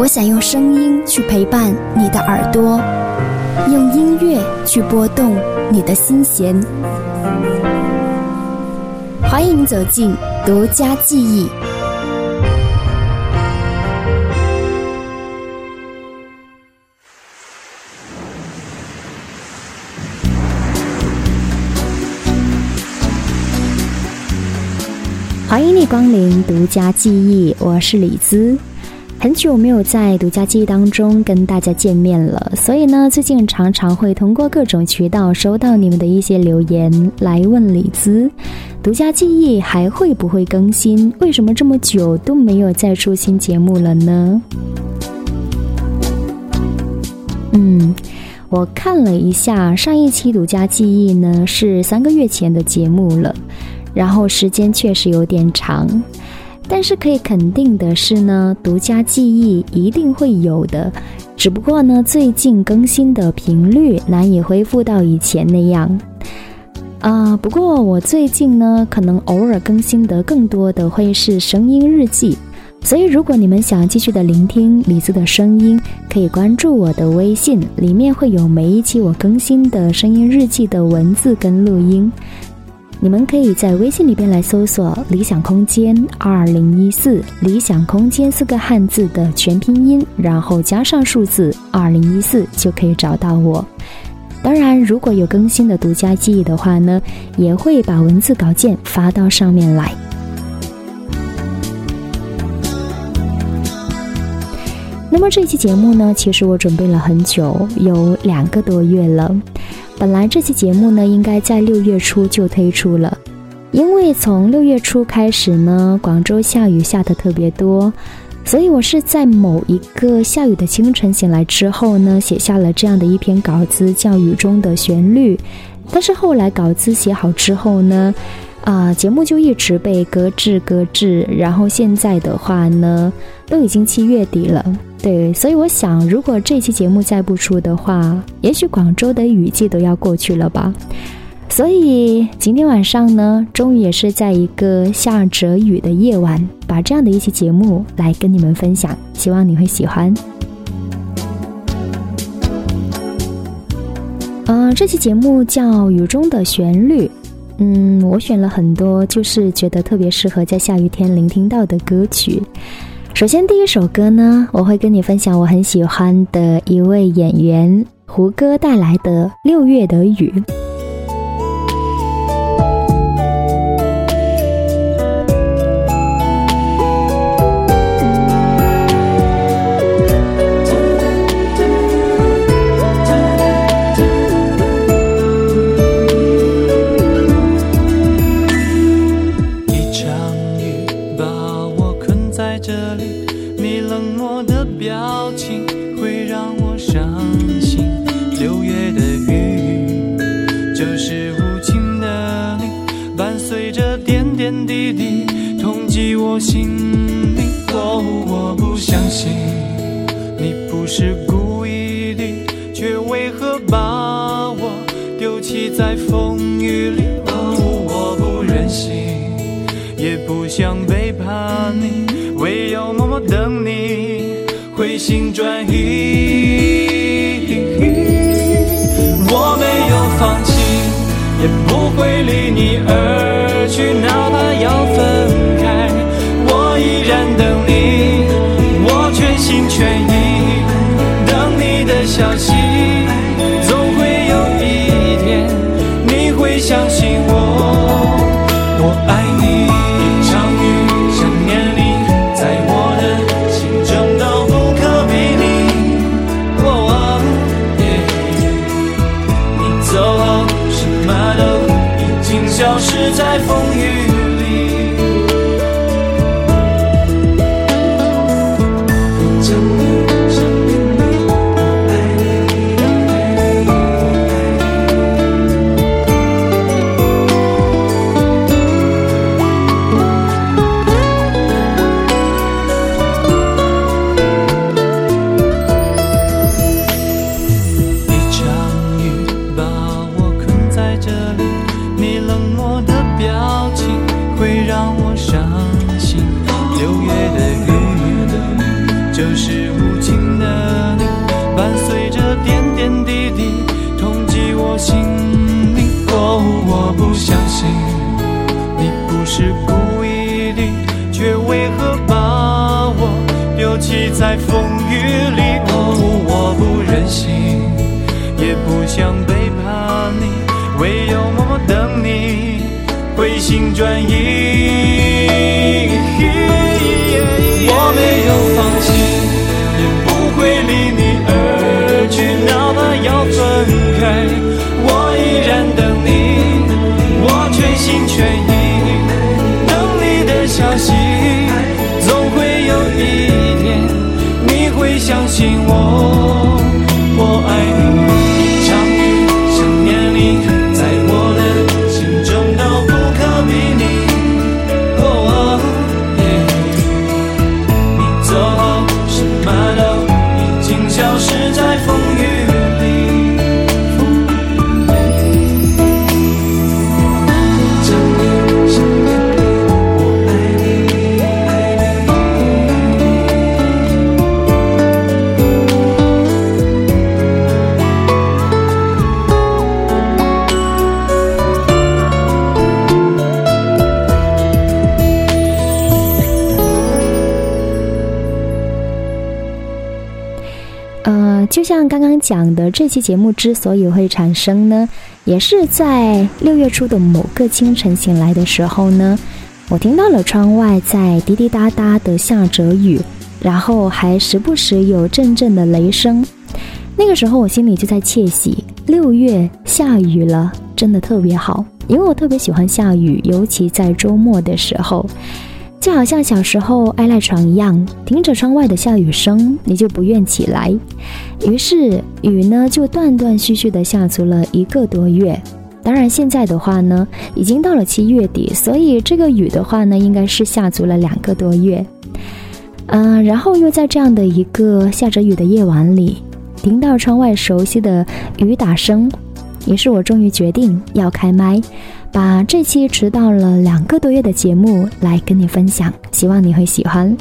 我想用声音去陪伴你的耳朵，用音乐去拨动你的心弦。欢迎走进独家记忆。欢迎你光临独家记忆，我是李姿。很久没有在独家记忆当中跟大家见面了，所以呢，最近常常会通过各种渠道收到你们的一些留言，来问李子，独家记忆还会不会更新？为什么这么久都没有再出新节目了呢？嗯，我看了一下上一期独家记忆呢，是三个月前的节目了。然后时间确实有点长，但是可以肯定的是呢，独家记忆一定会有的，只不过呢，最近更新的频率难以恢复到以前那样。啊，不过我最近呢，可能偶尔更新的更多的会是声音日记，所以如果你们想继续的聆听李子的声音，可以关注我的微信，里面会有每一期我更新的声音日记的文字跟录音。你们可以在微信里边来搜索“理想空间二零一四”，理想空间四个汉字的全拼音，然后加上数字二零一四，就可以找到我。当然，如果有更新的独家记忆的话呢，也会把文字稿件发到上面来。那么这期节目呢，其实我准备了很久，有两个多月了。本来这期节目呢，应该在六月初就推出了，因为从六月初开始呢，广州下雨下的特别多，所以我是在某一个下雨的清晨醒来之后呢，写下了这样的一篇稿子，叫《雨中的旋律》。但是后来稿子写好之后呢，啊，节目就一直被搁置搁置，然后现在的话呢，都已经七月底了。对，所以我想，如果这期节目再不出的话，也许广州的雨季都要过去了吧。所以今天晚上呢，终于也是在一个下着雨的夜晚，把这样的一期节目来跟你们分享，希望你会喜欢。嗯，这期节目叫《雨中的旋律》，嗯，我选了很多，就是觉得特别适合在下雨天聆听到的歌曲。首先，第一首歌呢，我会跟你分享我很喜欢的一位演员胡歌带来的《六月的雨》。心转移我没有放弃也不会离你而去哪怕要分开。我依然等你我全心全意等你的消息总会有一天你会相信我。我爱伤心，六月的雨，就是无情的你，伴随着点点滴滴，痛击我心里。哦，我不相信，你不是故意的，却为何把我丢弃在风。回心转意。我没有放弃，也不会离你而去，哪怕要分开，我依然等你，我全心全意等你的消息，总会有一天你会相信我，讲的，这期节目之所以会产生呢，也是在六月初的某个清晨醒来的时候呢，我听到了窗外在滴滴答答的下着雨，然后还时不时有阵阵的雷声。那个时候我心里就在窃喜，六月下雨了，真的特别好，因为我特别喜欢下雨，尤其在周末的时候。就好像小时候爱赖床一样，听着窗外的下雨声，你就不愿起来。于是雨呢就断断续续的下足了一个多月。当然现在的话呢，已经到了七月底，所以这个雨的话呢，应该是下足了两个多月。嗯、然后又在这样的一个下着雨的夜晚里，听到窗外熟悉的雨打声，于是我终于决定要开麦。把这期迟到了两个多月的节目来跟你分享，希望你会喜欢。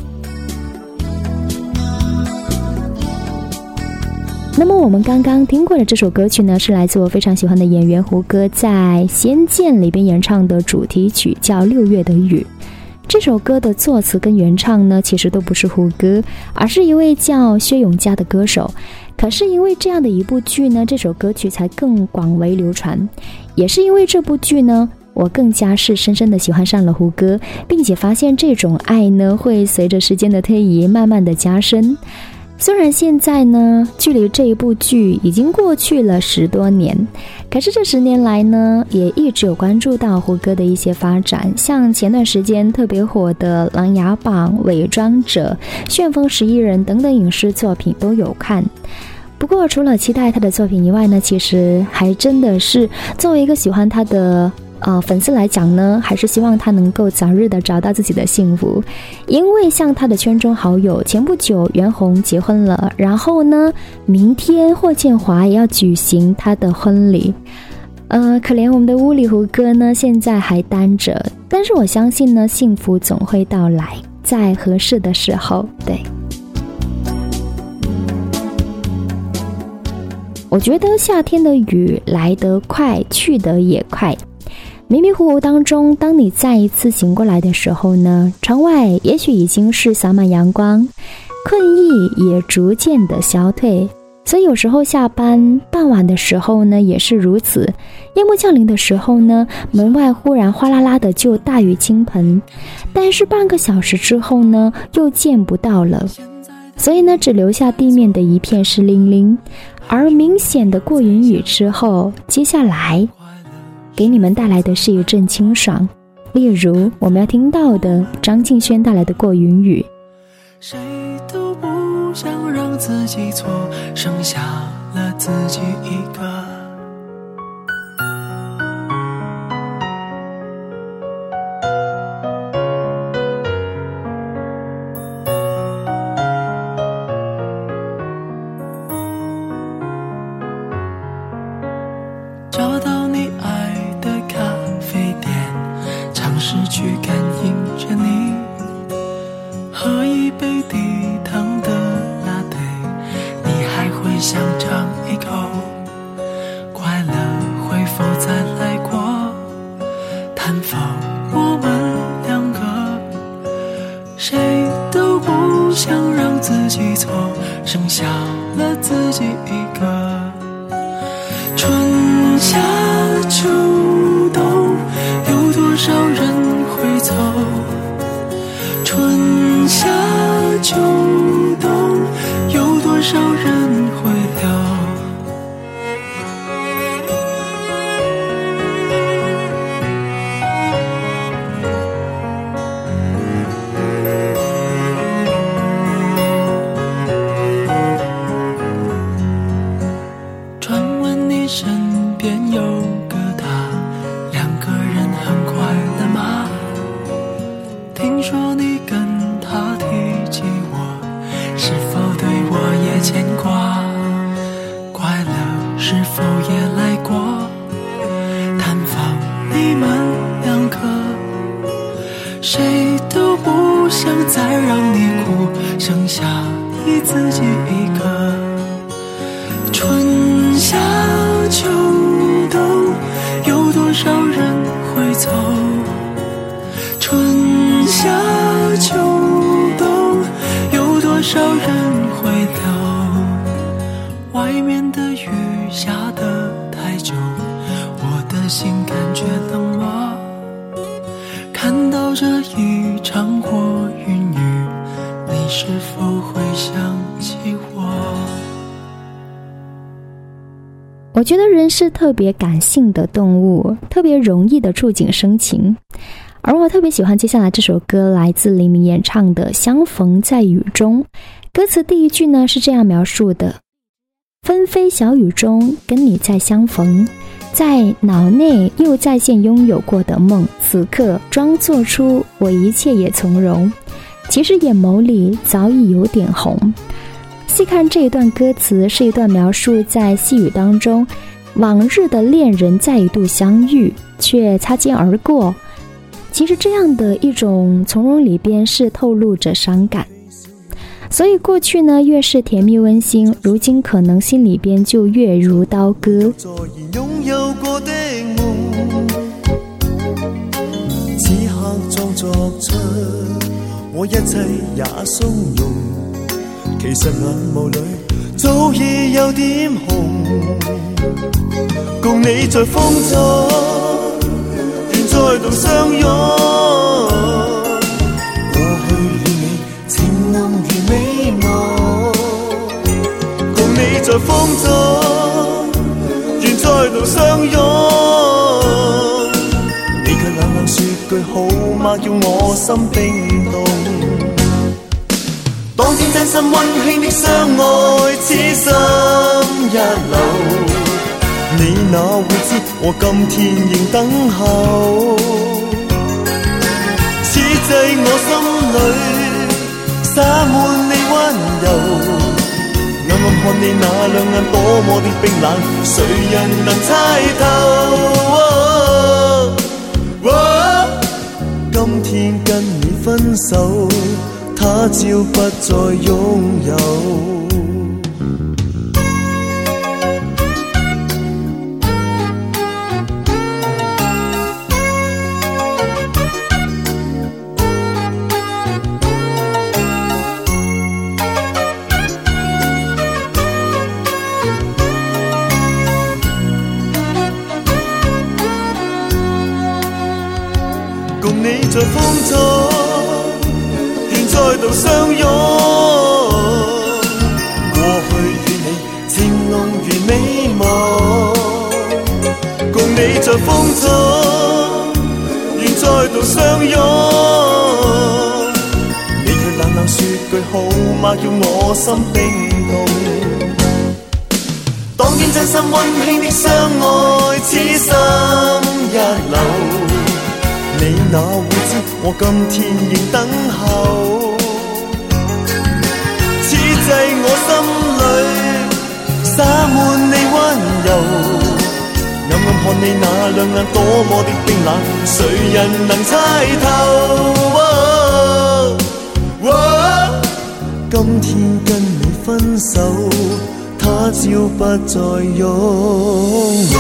那么我们刚刚听过的这首歌曲呢，是来自我非常喜欢的演员胡歌在《仙剑》里边演唱的主题曲，叫《六月的雨》。这首歌的作词跟原唱呢，其实都不是胡歌，而是一位叫薛永嘉的歌手。可是因为这样的一部剧呢，这首歌曲才更广为流传。也是因为这部剧呢，我更加是深深的喜欢上了胡歌，并且发现这种爱呢，会随着时间的推移慢慢的加深。虽然现在呢，距离这一部剧已经过去了十多年，可是这十年来呢，也一直有关注到胡歌的一些发展，像前段时间特别火的《琅琊榜》《伪装者》《旋风十一人》等等影视作品都有看。不过，除了期待他的作品以外呢，其实还真的是作为一个喜欢他的呃粉丝来讲呢，还是希望他能够早日的找到自己的幸福。因为像他的圈中好友，前不久袁弘结婚了，然后呢，明天霍建华也要举行他的婚礼。呃，可怜我们的屋里胡歌呢，现在还单着，但是我相信呢，幸福总会到来，在合适的时候，对。我觉得夏天的雨来得快，去得也快。迷迷糊糊当中，当你再一次醒过来的时候呢，窗外也许已经是洒满阳光，困意也逐渐的消退。所以有时候下班傍晚的时候呢，也是如此。夜幕降临的时候呢，门外忽然哗啦啦的就大雨倾盆，但是半个小时之后呢，又见不到了。所以呢，只留下地面的一片湿淋淋。而明显的过云雨之后，接下来给你们带来的是一阵清爽，例如我们要听到的张敬轩带来的《过云雨》。谁都不想让自己错，剩下了自己一个。夏秋冬，有多少人会走？春夏秋冬，有多少人特别感性的动物，特别容易的触景生情。而我特别喜欢接下来这首歌，来自黎明演唱的《相逢在雨中》。歌词第一句呢是这样描述的：“纷飞小雨中，跟你再相逢，在脑内又再现拥有过的梦，此刻装作出我一切也从容，其实眼眸里早已有点红。”细看这一段歌词，是一段描述在细雨当中，往日的恋人再一度相遇，却擦肩而过。其实这样的一种从容里边是透露着伤感，所以过去呢越是甜蜜温馨，如今可能心里边就越如刀割。此刻裝作出我一切也鬆容，其实眼眸裏早已有點紅，共你在風中，願再度相擁。過去與你情浓如美梦，共你在風中。願再度相擁。你卻冷冷說句好嗎，叫我心冰凍。真心温馨的相爱，此心一流。你哪會知我今天仍等候？此際我心裏灑滿你溫柔。暗暗看你那兩眼多麼的冰冷，誰人能猜透？今天跟你分手，他朝不再拥有。相擁。過去與你情濃如美夢，共你在風中，愿再度相擁。你卻冷冷說句好嗎，叫我心冰凍。當天真心温馨的相愛，此心一流。你哪會知我今天仍等候？我心裏灑滿你溫柔。暗暗看你那兩眼多麼的冰冷，誰人能猜透？哦哦今天跟你分手，他朝不再擁有。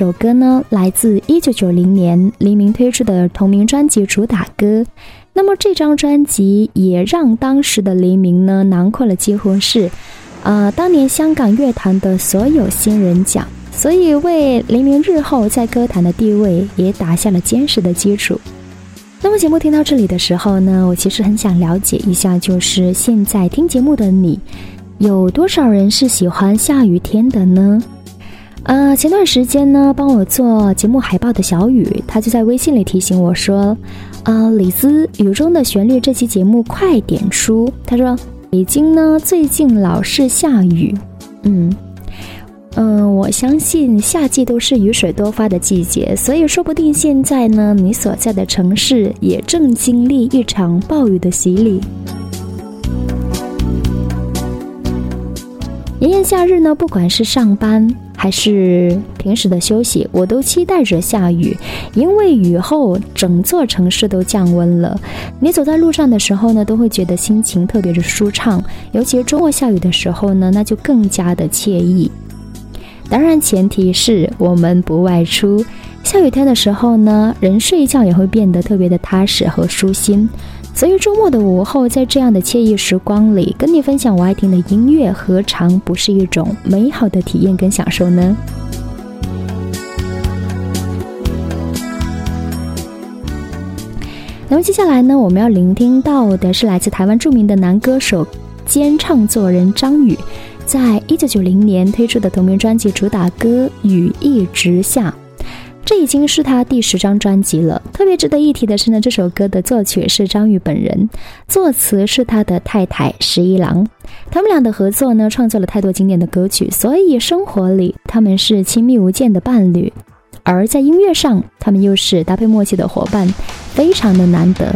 首歌呢，来自一九九零年黎明推出的同名专辑主打歌。那么这张专辑也让当时的黎明呢囊括了几乎是，呃，当年香港乐坛的所有新人奖，所以为黎明日后在歌坛的地位也打下了坚实的基础。那么节目听到这里的时候呢，我其实很想了解一下，就是现在听节目的你，有多少人是喜欢下雨天的呢？呃，前段时间呢，帮我做节目海报的小雨，他就在微信里提醒我说：“呃，李子雨中的旋律这期节目快点出。”他说：“北京呢最近老是下雨。”嗯嗯，我相信夏季都是雨水多发的季节，所以说不定现在呢，你所在的城市也正经历一场暴雨的洗礼。炎炎夏日呢，不管是上班。还是平时的休息，我都期待着下雨，因为雨后整座城市都降温了。你走在路上的时候呢，都会觉得心情特别的舒畅，尤其是周末下雨的时候呢，那就更加的惬意。当然，前提是我们不外出。下雨天的时候呢，人睡觉也会变得特别的踏实和舒心。所以周末的午后，在这样的惬意时光里，跟你分享我爱听的音乐，何尝不是一种美好的体验跟享受呢？那么接下来呢，我们要聆听到的是来自台湾著名的男歌手兼唱作人张宇，在一九九零年推出的同名专辑主打歌《雨一直下》。这已经是他第十张专辑了。特别值得一提的是呢，这首歌的作曲是张宇本人，作词是他的太太十一郎。他们俩的合作呢，创作了太多经典的歌曲，所以生活里他们是亲密无间的伴侣，而在音乐上，他们又是搭配默契的伙伴，非常的难得。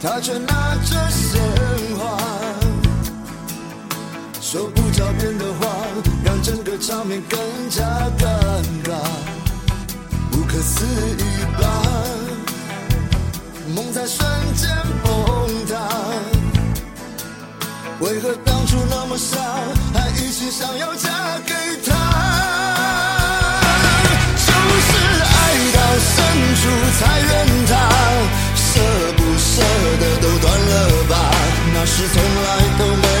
他却拿着鲜花，说不着边的话，让整个场面更加尴尬。不可思议吧，梦在瞬间崩塌。为何当初那么傻，还一心想要嫁给他？就是爱到深处才那是从来都没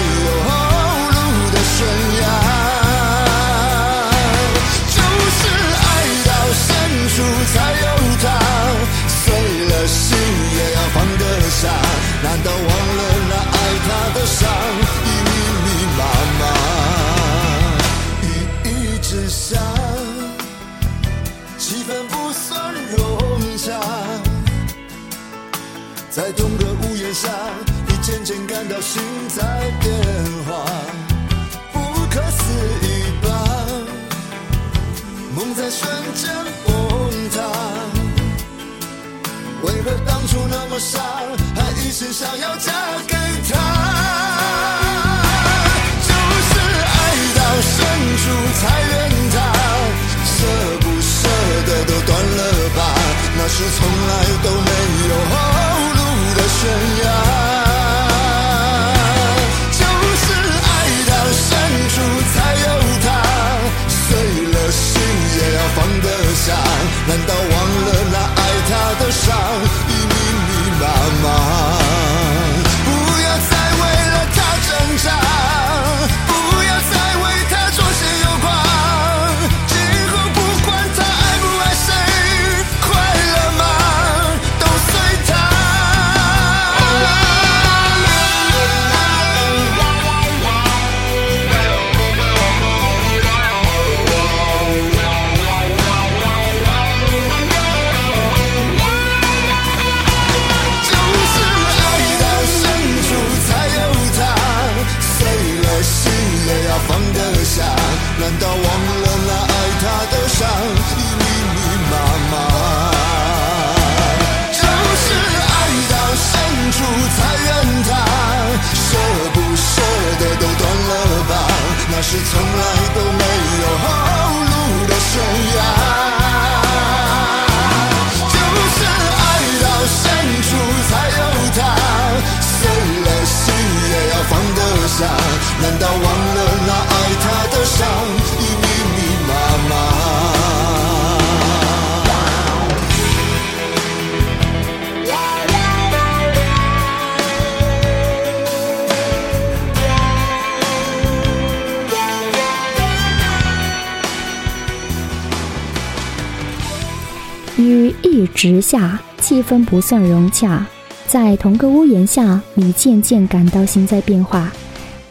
直下，气氛不算融洽。在同个屋檐下，你渐渐感到心在变化。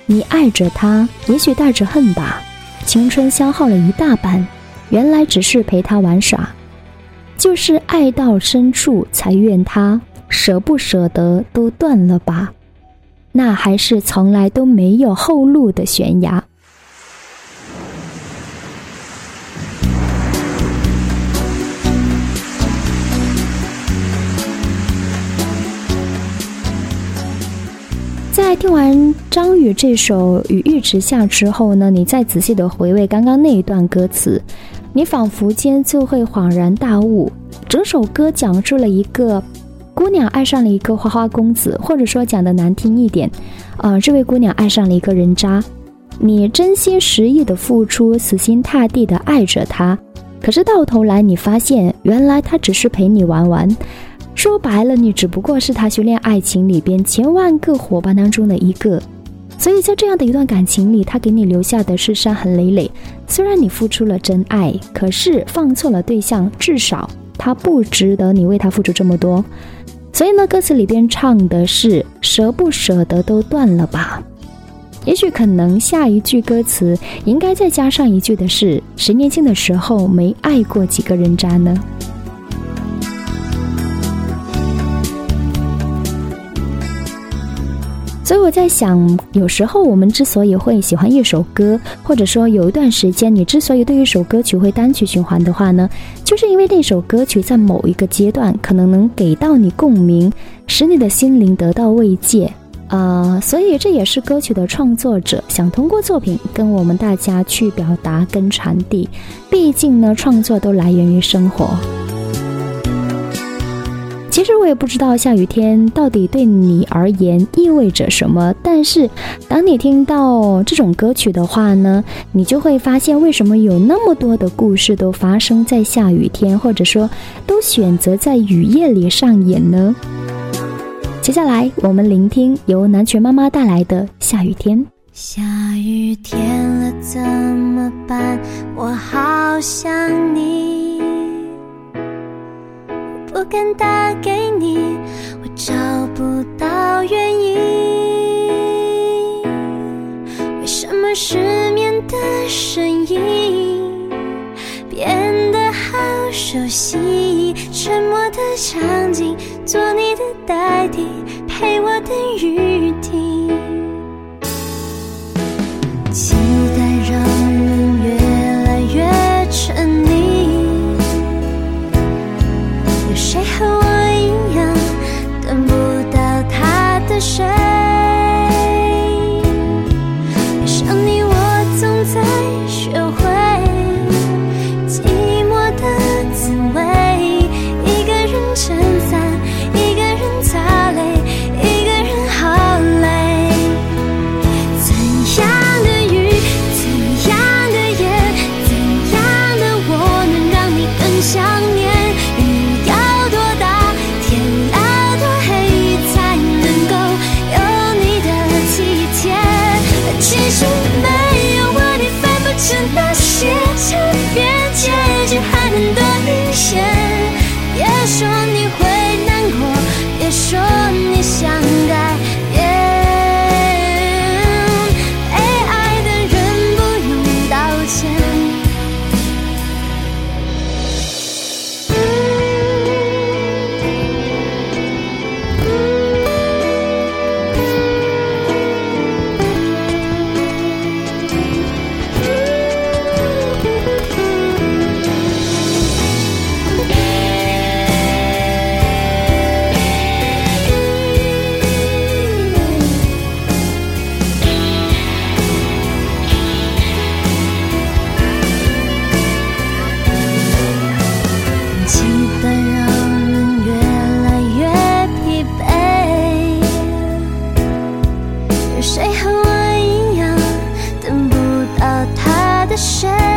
你爱着他，也许带着恨吧。青春消耗了一大半，原来只是陪他玩耍。就是爱到深处，才怨他舍不舍得都断了吧。那还是从来都没有后路的悬崖。在听完张宇这首《与玉直下》之后呢，你再仔细的回味刚刚那一段歌词，你仿佛间就会恍然大悟。整首歌讲述了一个姑娘爱上了一个花花公子，或者说讲的难听一点，呃，这位姑娘爱上了一个人渣。你真心实意的付出，死心塌地的爱着他，可是到头来你发现，原来他只是陪你玩玩。说白了，你只不过是他修炼爱情里边千万个伙伴当中的一个，所以在这样的一段感情里，他给你留下的是伤痕累累。虽然你付出了真爱，可是放错了对象，至少他不值得你为他付出这么多。所以呢，歌词里边唱的是舍不舍得都断了吧。也许可能下一句歌词应该再加上一句的是：谁年轻的时候没爱过几个人渣呢？所以我在想，有时候我们之所以会喜欢一首歌，或者说有一段时间你之所以对一首歌曲会单曲循环的话呢，就是因为那首歌曲在某一个阶段可能能给到你共鸣，使你的心灵得到慰藉。呃，所以这也是歌曲的创作者想通过作品跟我们大家去表达跟传递。毕竟呢，创作都来源于生活。其实我也不知道下雨天到底对你而言意味着什么，但是当你听到这种歌曲的话呢，你就会发现为什么有那么多的故事都发生在下雨天，或者说都选择在雨夜里上演呢？接下来我们聆听由南拳妈妈带来的《下雨天》。下雨天了怎么办？我好想你。不敢打给你，我找不到原因。为什么失眠的声音变得好熟悉？沉默的场景，做你的代替，陪我等雨停。谁和我一样等不到他的谁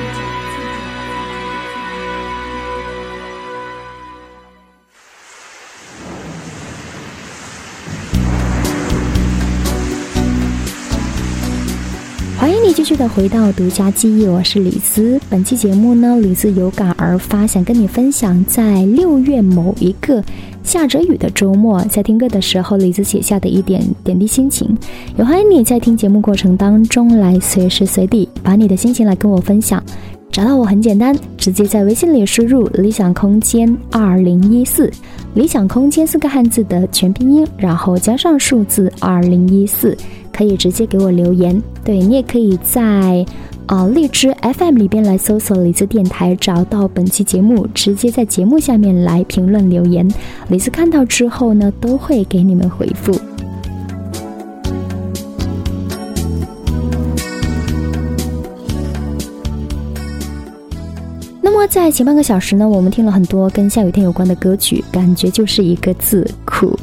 的回到独家记忆，我是李子。本期节目呢，李子有感而发，想跟你分享在六月某一个下着雨的周末，在听歌的时候，李子写下的一点点滴心情。也欢迎你在听节目过程当中来随时随地把你的心情来跟我分享。找到我很简单，直接在微信里输入“理想空间二零一四”，理想空间四个汉字的全拼音，然后加上数字二零一四。可以直接给我留言，对你也可以在呃荔枝 FM 里边来搜索李子电台，找到本期节目，直接在节目下面来评论留言，李子看到之后呢，都会给你们回复。在前半个小时呢，我们听了很多跟下雨天有关的歌曲，感觉就是一个字苦。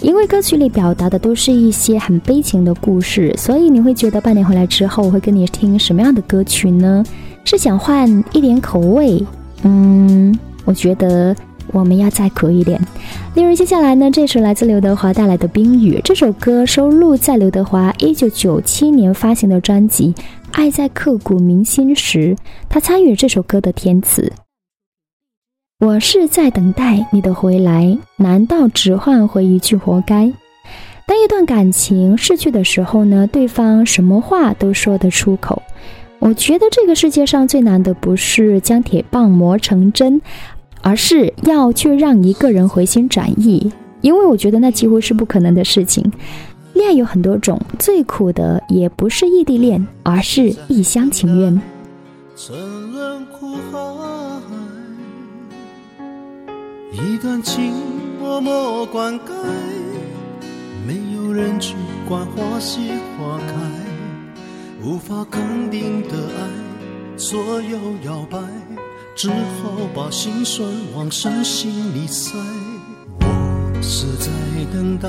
因为歌曲里表达的都是一些很悲情的故事，所以你会觉得半年回来之后，我会跟你听什么样的歌曲呢？是想换一点口味？嗯，我觉得我们要再苦一点。例如接下来呢，这首来自刘德华带来的《冰雨》，这首歌收录在刘德华一九九七年发行的专辑《爱在刻骨铭心时》，他参与这首歌的填词。我是在等待你的回来，难道只换回一句活该？当一段感情逝去的时候呢，对方什么话都说得出口。我觉得这个世界上最难的不是将铁棒磨成针，而是要去让一个人回心转意，因为我觉得那几乎是不可能的事情。恋爱有很多种，最苦的也不是异地恋，而是一厢情愿。沉沦苦海，一段情默默灌溉，没有人去管花谢花开，无法肯定的爱左右摇摆，只好把心酸往深心里塞。我是在等待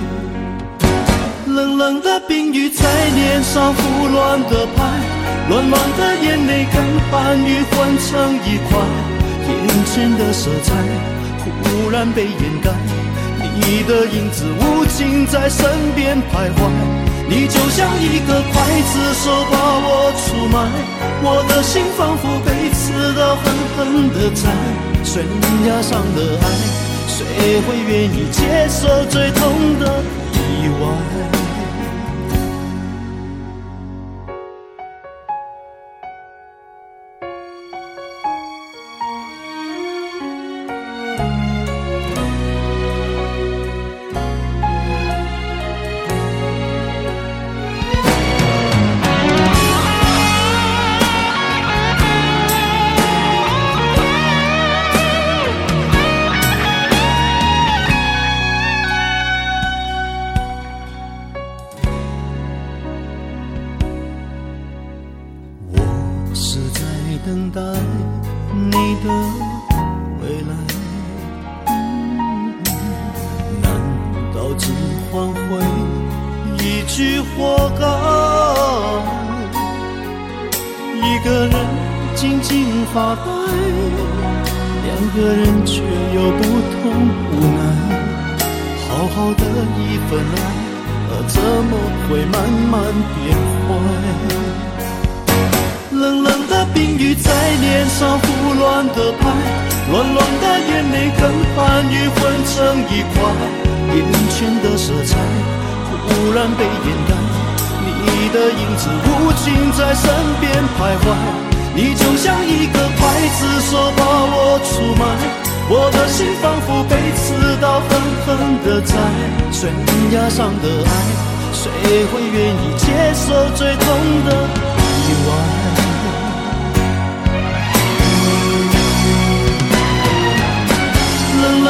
冷冷的冰雨在脸上胡乱的拍，乱乱的眼泪跟寒雨混成一块，眼前的色彩忽然被掩盖，你的影子无情在身边徘徊，你就像一个刽子手把我出卖，我的心仿佛被刺刀狠狠的宰，悬崖上的爱，谁会愿意接受最痛的意外？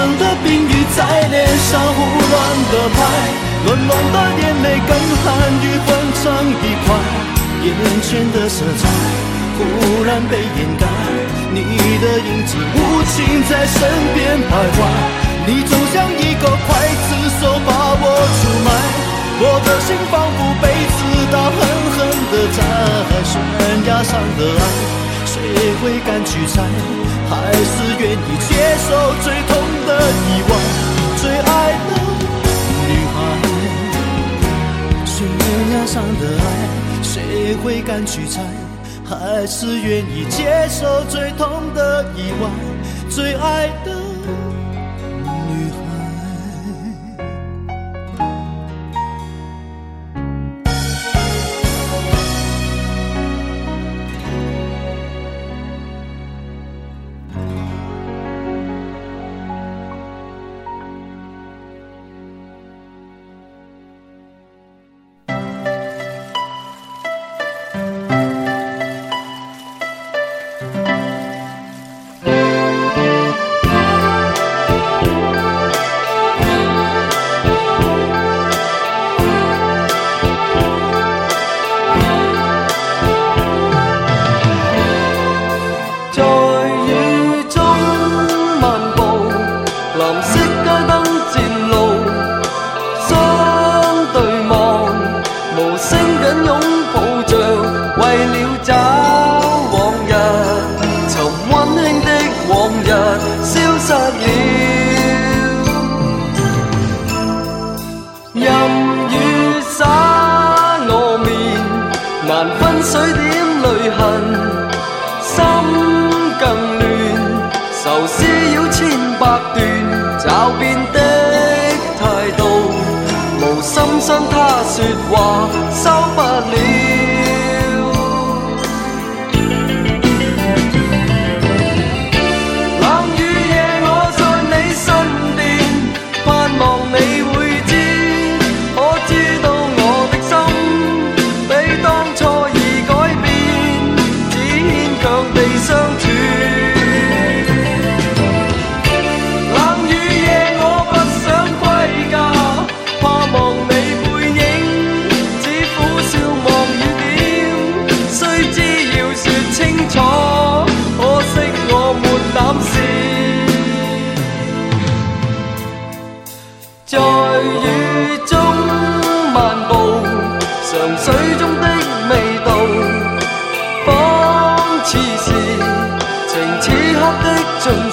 冷的冰雨在脸上胡乱的拍，乱乱的眼泪跟寒雨混成一块，眼前的色彩忽然被掩盖，你的影子无情在身边徘徊，你就像一个刽子手把我出卖，我的心仿佛被刺刀狠狠的宰，悬崖上的爱。谁会敢去猜？还是愿意接受最痛的意外？最爱的女孩，悬崖上的爱，谁会敢去猜？还是愿意接受最痛的意外？最爱的水点泪痕。心更乱，愁思绕千百段，找遍的态度，无心伤他说话，收不了。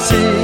次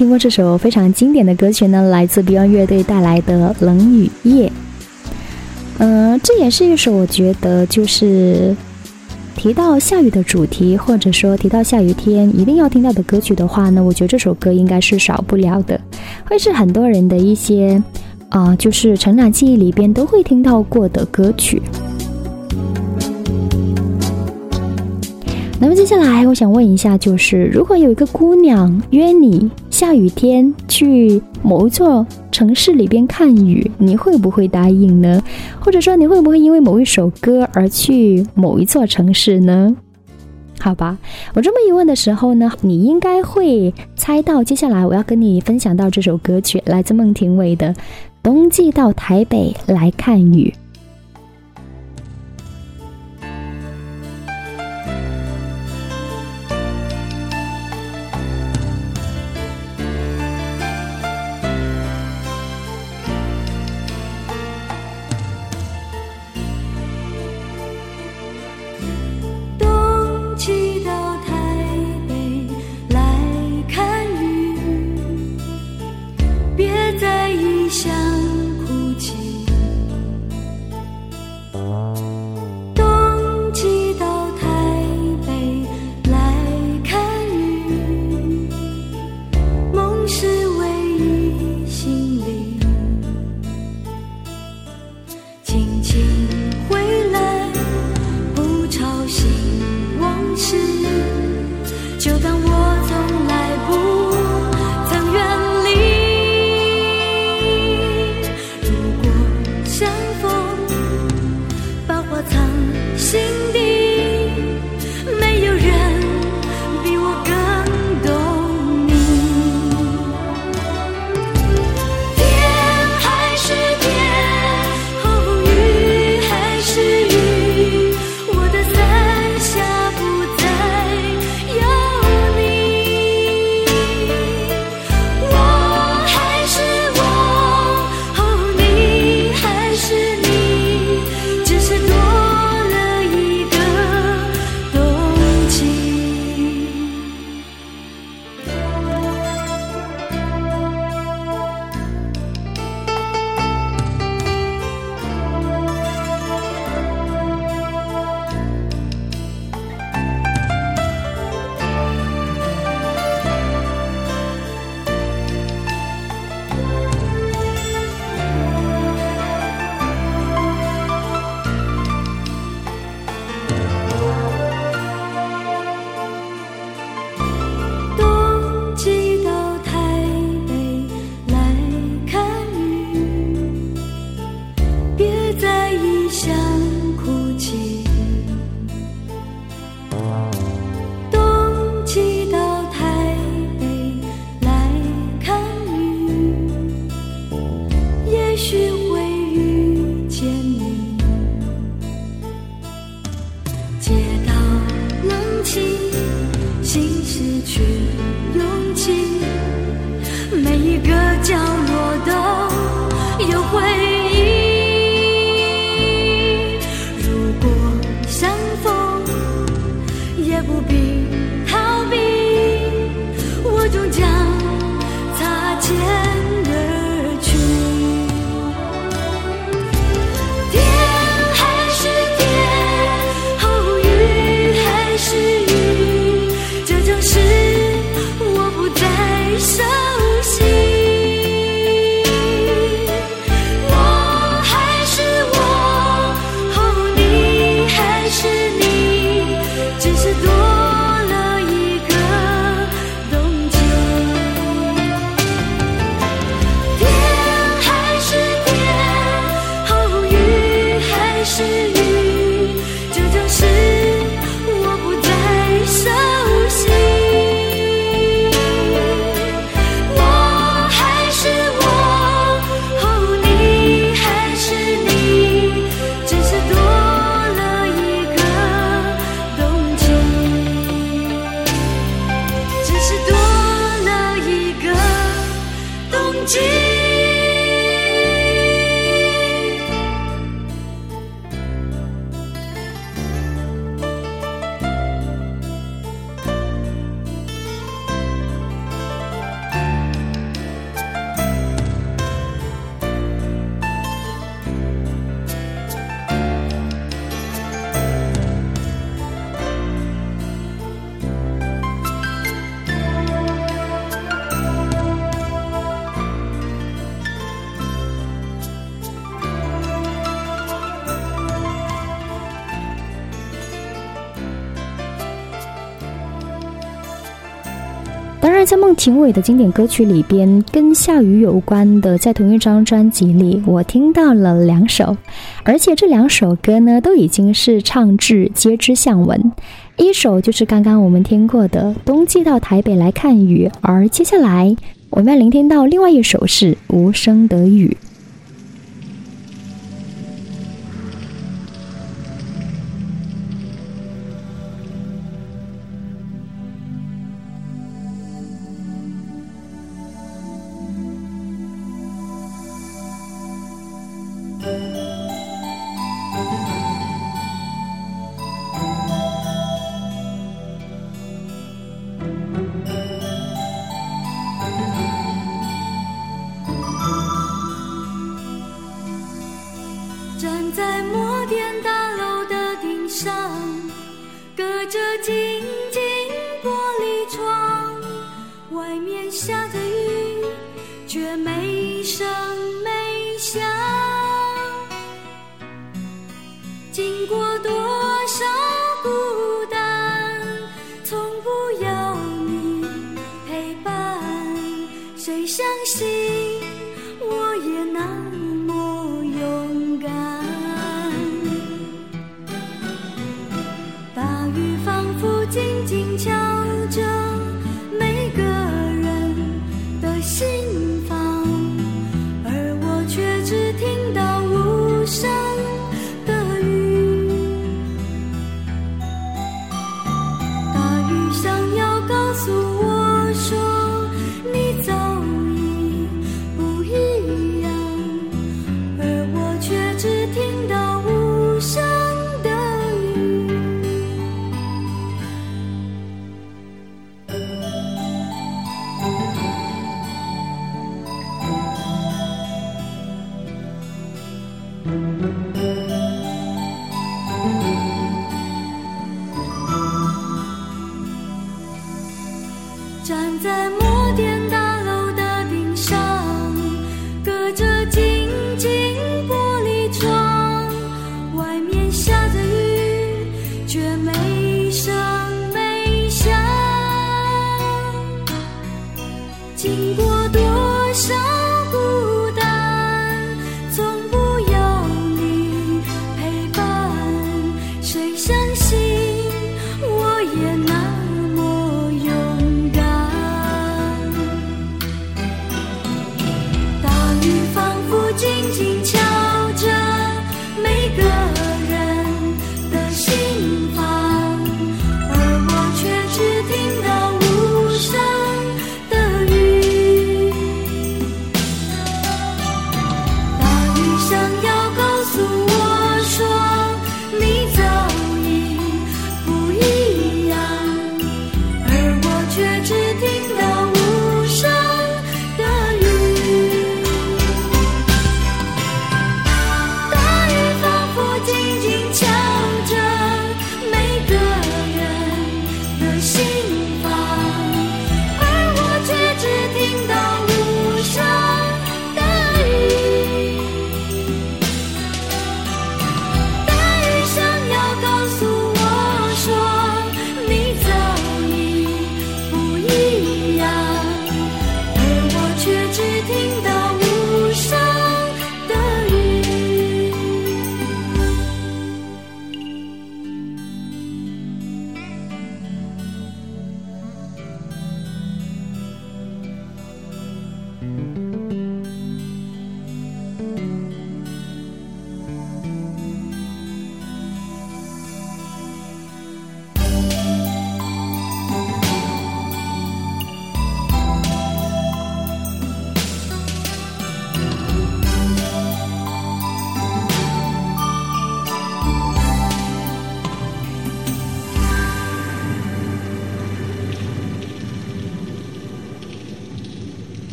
听过这首非常经典的歌曲呢，来自 Beyond 乐队带来的《冷雨夜》。嗯、这也是一首我觉得就是提到下雨的主题，或者说提到下雨天一定要听到的歌曲的话呢，我觉得这首歌应该是少不了的，会是很多人的一些啊、就是成长记忆里边都会听到过的歌曲。那么接下来我想问一下，就是如果有一个姑娘约你下雨天去某一座城市里边看雨，你会不会答应呢？或者说你会不会因为某一首歌而去某一座城市呢？好吧，我这么一问的时候呢，你应该会猜到接下来我要跟你分享到这首歌曲，来自孟庭苇的《冬季到台北来看雨》。当然，在孟庭苇的经典歌曲里边，跟下雨有关的，在同一张专辑里，我听到了两首，而且这两首歌呢，都已经是唱至皆知巷闻。一首就是刚刚我们听过的《冬季到台北来看雨》，而接下来我们要聆听到另外一首是《无声的雨》。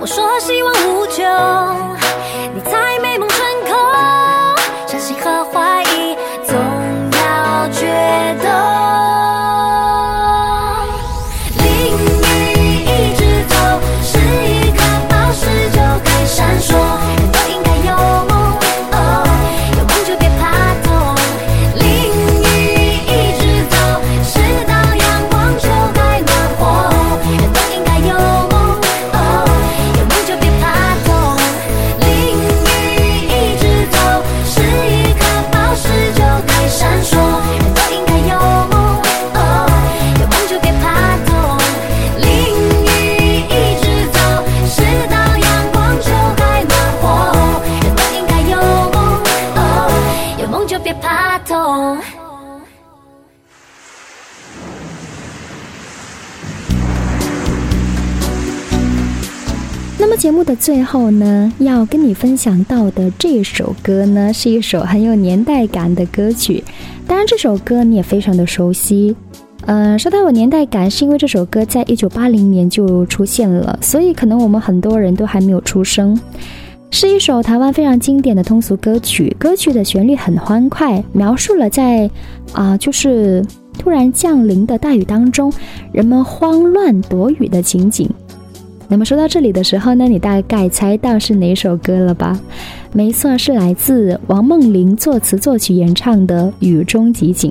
我说希望无穷，的最后呢，要跟你分享到的这首歌呢，是一首很有年代感的歌曲。当然，这首歌你也非常的熟悉。呃，说它有年代感，是因为这首歌在一九八零年就出现了，所以可能我们很多人都还没有出生。是一首台湾非常经典的通俗歌曲，歌曲的旋律很欢快，描述了在啊、就是突然降临的大雨当中，人们慌乱躲雨的情景。那么说到这里的时候呢，你大概猜到是哪首歌了吧？没错，是来自王梦玲作词作曲演唱的《雨中集锦》。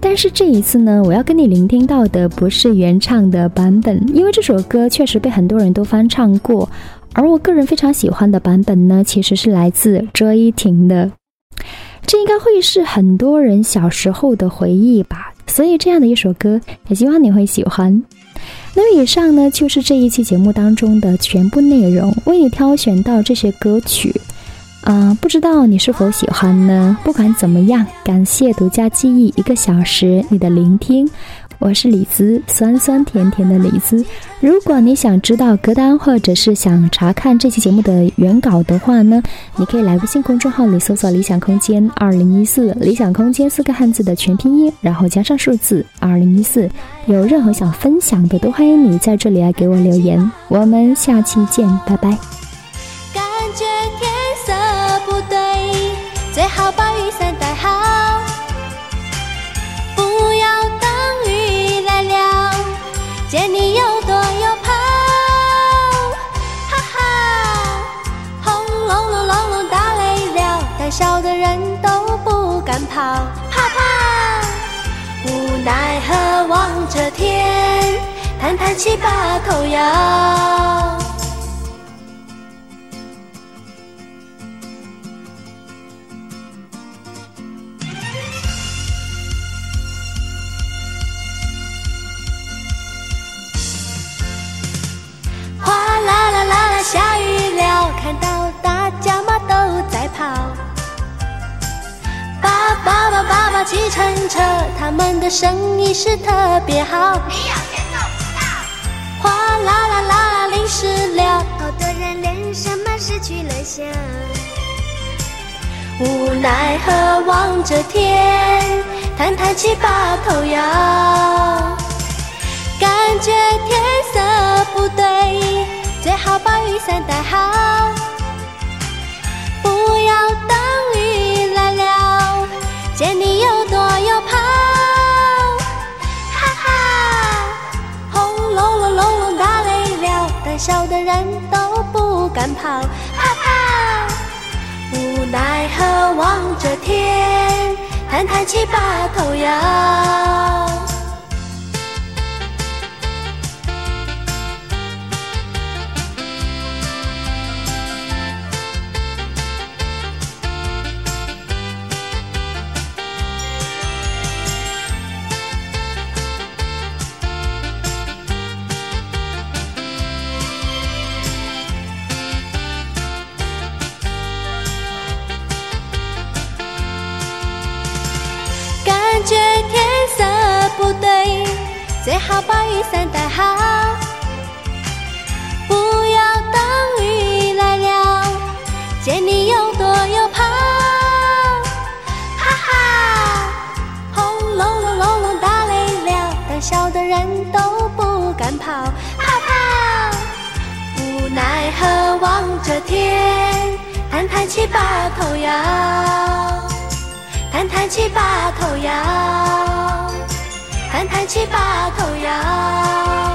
但是这一次呢，我要跟你聆听到的不是原唱的版本，因为这首歌确实被很多人都翻唱过，而我个人非常喜欢的版本呢，其实是来自卓依婷的。这应该会是很多人小时候的回忆吧，所以这样的一首歌，也希望你会喜欢。那么以上呢，就是这一期节目当中的全部内容，为你挑选到这些歌曲。啊、不知道你是否喜欢呢？不管怎么样，感谢独家记忆一个小时你的聆听，我是李子，酸酸甜甜的李子。如果你想知道歌单，或者是想查看这期节目的原稿的话呢，你可以来微信公众号里搜索“理想空间二零一四”，理想空间四个汉字的全拼音，然后加上数字二零一四。有任何想分享的，都欢迎你在这里来给我留言。我们下期见，拜拜。感觉天见你又躲又跑哈哈。轰隆隆隆隆打雷了胆小的人都不敢跑。怕怕。无奈何望着天叹叹气把头摇啦啦啦啦，下雨了，看到大家嘛都在跑。爸爸爸爸爸计程车，他们的生意是特别好。你要先走哗啦啦啦啦，淋湿了，好多人脸上嘛失去了笑。无奈何望着天，叹叹气把头摇。感觉天色不对，最好把雨伞带好，不要等雨来了，见你又躲又跑。哈哈，轰隆隆隆隆打雷了，胆小的人都不敢跑。哈哈，无奈何望着天，叹叹气把头摇。好把雨伞带好，不要等雨来了，见你又躲又跑。哈哈，轰隆隆隆隆打雷了，胆小的人都不敢跑。怕怕，无奈何望着天，叹叹气把头摇。叹叹气把头摇，叹叹气把头摇。